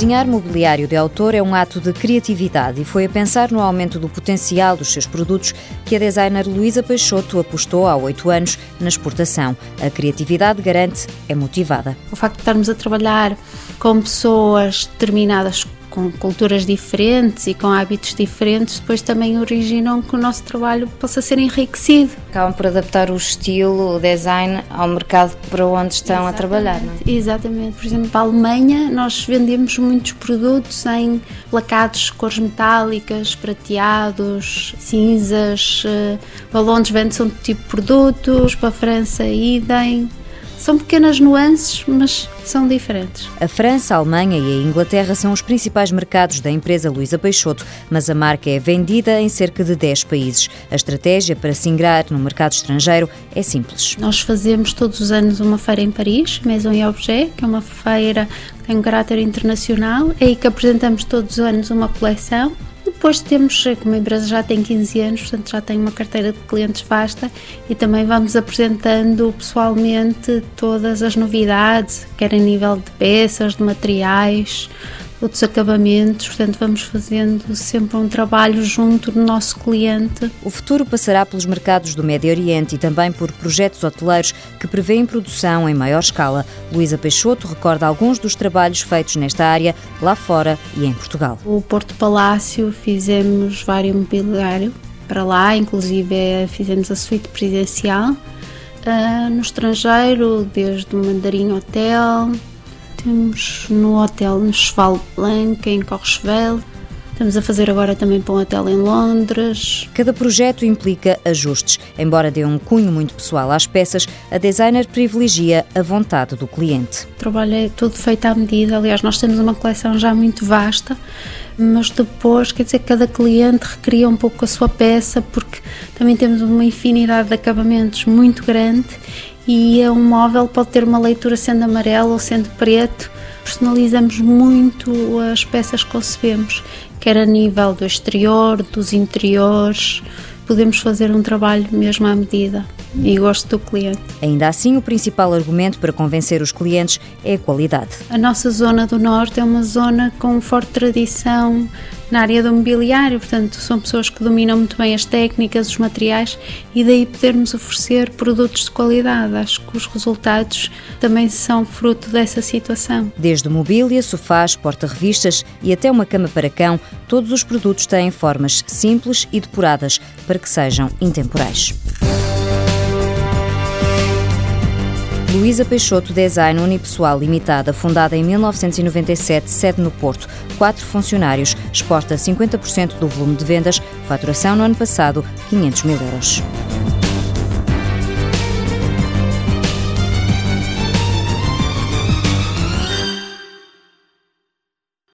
Desenhar mobiliário de autor é um ato de criatividade e foi a pensar no aumento do potencial dos seus produtos que a designer Luísa Peixoto apostou há oito anos na exportação. A criatividade garante é motivada. O facto de estarmos a trabalhar com pessoas determinadas com culturas diferentes e com hábitos diferentes, depois também originam que o nosso trabalho possa ser enriquecido. Acabam por adaptar o estilo, o design ao mercado para onde estão Exatamente. a trabalhar, não é? Exatamente. Por exemplo, para a Alemanha, nós vendemos muitos produtos em placados, cores metálicas, prateados, cinzas, eh, balões vende-se um tipo de produtos, para a França, idem. São pequenas nuances, mas são diferentes. A França, a Alemanha e a Inglaterra são os principais mercados da empresa Luísa Peixoto, mas a marca é vendida em cerca de 10 países. A estratégia para se ingrar no mercado estrangeiro é simples. Nós fazemos todos os anos uma feira em Paris, Maison et Objet, que é uma feira que tem um caráter internacional, é aí que apresentamos todos os anos uma coleção depois temos, como a empresa já tem 15 anos, portanto já tem uma carteira de clientes vasta e também vamos apresentando pessoalmente todas as novidades, quer a nível de peças, de materiais, outros acabamentos, portanto vamos fazendo sempre um trabalho junto do nosso cliente. O futuro passará pelos mercados do Médio Oriente e também por projetos hoteleiros que prevêem produção em maior escala. Luísa Peixoto recorda alguns dos trabalhos feitos nesta área lá fora e em Portugal. O Porto Palácio fizemos vários mobiliário para lá, inclusive eh, fizemos a suíte presidencial. Uh, no estrangeiro, desde o Mandarim Hotel, temos no hotel no Cheval Blanc, em Courchevel. Estamos a fazer agora também para um hotel em Londres. Cada projeto implica ajustes. Embora dê um cunho muito pessoal às peças, a designer privilegia a vontade do cliente. O trabalho é tudo feito à medida. Aliás, nós temos uma coleção já muito vasta, mas depois, quer dizer, cada cliente recria um pouco a sua peça, porque também temos uma infinidade de acabamentos muito grande e um móvel pode ter uma leitura sendo amarelo ou sendo preto. Personalizamos muito as peças que concebemos, quer a nível do exterior, dos interiores. Podemos fazer um trabalho mesmo à medida e gosto do cliente. Ainda assim, o principal argumento para convencer os clientes é a qualidade. A nossa zona do Norte é uma zona com forte tradição na área do mobiliário, portanto, são pessoas que dominam muito bem as técnicas, os materiais e daí podermos oferecer produtos de qualidade. Acho que os resultados também são fruto dessa situação. Desde mobília, sofás, porta-revistas e até uma cama para cão, todos os produtos têm formas simples e depuradas para que sejam intemporais. Luísa Peixoto Design Unipessoal Limitada, fundada em 1997, sede no Porto. Quatro funcionários, exporta 50% do volume de vendas, faturação no ano passado 500 mil euros.